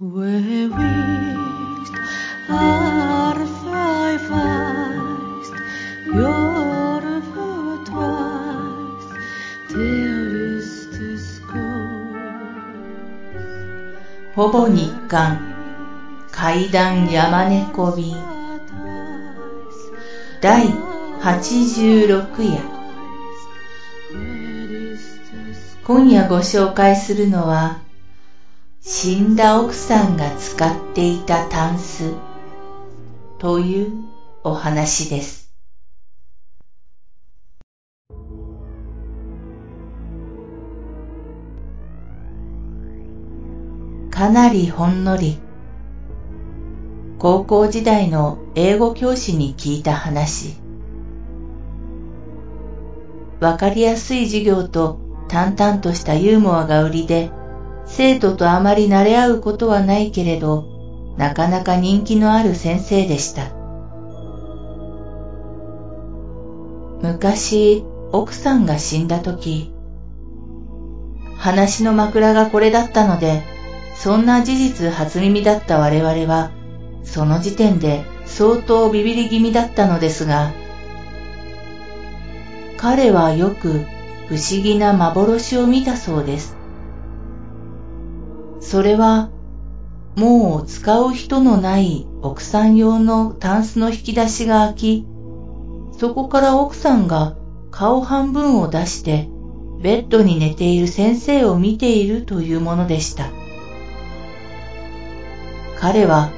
ほぼ日刊階段山猫便第86夜今夜ご紹介するのは死んだ奥さんが使っていたタンス。というお話です。かなりほんのり。高校時代の英語教師に聞いた話。わかりやすい授業と淡々としたユーモアが売りで生徒とあまり慣れ合うことはないけれどなかなか人気のある先生でした。昔奥さんが死んだ時話の枕がこれだったのでそんな事実初耳だった我々はその時点で相当ビビり気味だったのですが彼はよく不思議な幻を見たそうです。それはもう使う人のない奥さん用のタンスの引き出しが開きそこから奥さんが顔半分を出してベッドに寝ている先生を見ているというものでした。彼は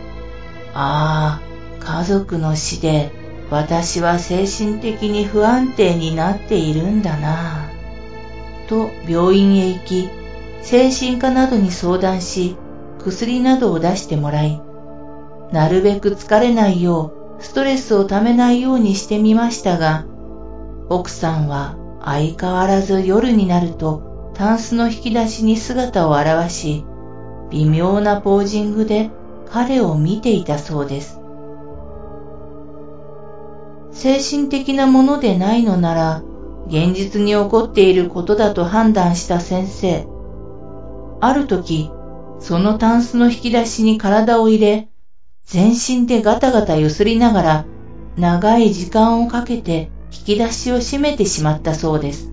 ああ家族の死で私は精神的に不安定になっているんだなと病院へ行き精神科などに相談し薬などを出してもらいなるべく疲れないようストレスをためないようにしてみましたが奥さんは相変わらず夜になるとタンスの引き出しに姿を現し微妙なポージングで彼を見ていたそうです。精神的なものでないのなら現実に起こっていることだと判断した先生。ある時そのタンスの引き出しに体を入れ全身でガタガタ揺すりながら長い時間をかけて引き出しを閉めてしまったそうです。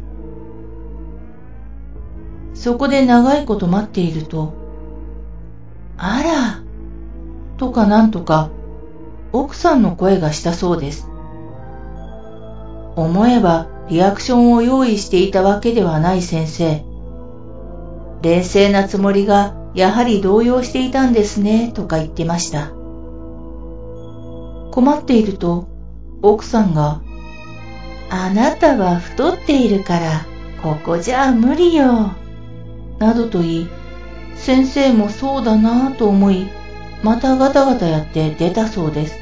そこで長いこと待っているとあらとかなんとか奥さんの声がしたそうです。思えばリアクションを用意していたわけではない先生。冷静なつもりがやはり動揺していたんですねとか言ってました。困っていると奥さんがあなたは太っているからここじゃ無理よなどと言い先生もそうだなぁと思いまたガタガタやって出たそうです。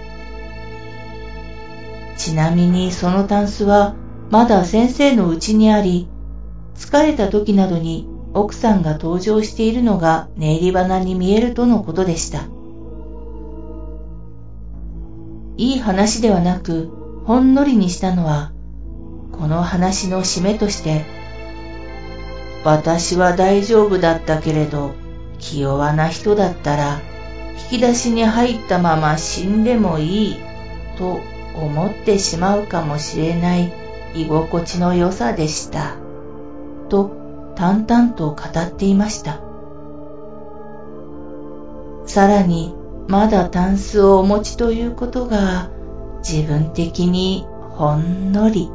ちなみにそのタンスはまだ先生の家にあり疲れた時などに奥さんが登場しているのが寝入り花に見えるとのことでした。いい話ではなくほんのりにしたのはこの話の締めとして私は大丈夫だったけれど気弱な人だったら引き出しに入ったまま死んでもいいと思ってしまうかもしれない居心地の良さでした。と淡々と語っていました。さらにまだタンスをお持ちということが自分的にほんのり。